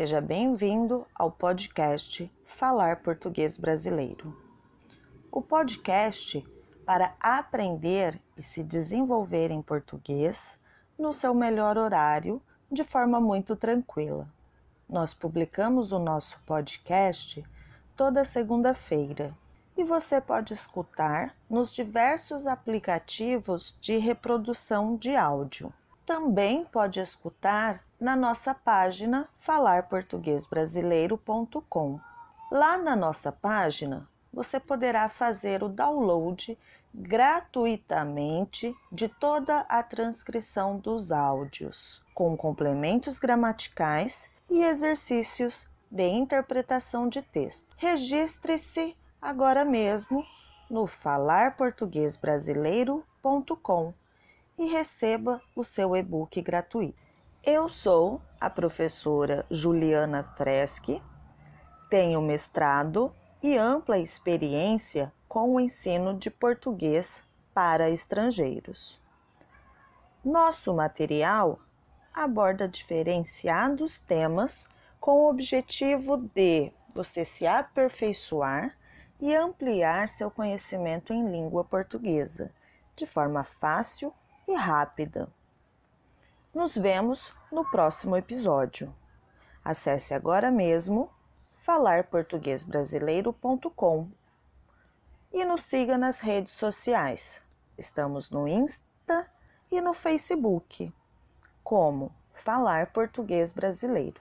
Seja bem-vindo ao podcast Falar Português Brasileiro. O podcast para aprender e se desenvolver em português no seu melhor horário, de forma muito tranquila. Nós publicamos o nosso podcast toda segunda-feira e você pode escutar nos diversos aplicativos de reprodução de áudio. Também pode escutar na nossa página falarportuguesbrasileiro.com. Lá na nossa página, você poderá fazer o download gratuitamente de toda a transcrição dos áudios, com complementos gramaticais e exercícios de interpretação de texto. Registre-se agora mesmo no falarportuguesbrasileiro.com e receba o seu e-book gratuito. Eu sou a professora Juliana Freschi, tenho mestrado e ampla experiência com o ensino de português para estrangeiros. Nosso material aborda diferenciados temas com o objetivo de você se aperfeiçoar e ampliar seu conhecimento em língua portuguesa de forma fácil e rápida. Nos vemos no próximo episódio. Acesse agora mesmo falarportuguesbrasileiro.com e nos siga nas redes sociais. Estamos no Insta e no Facebook, como Falar Português Brasileiro.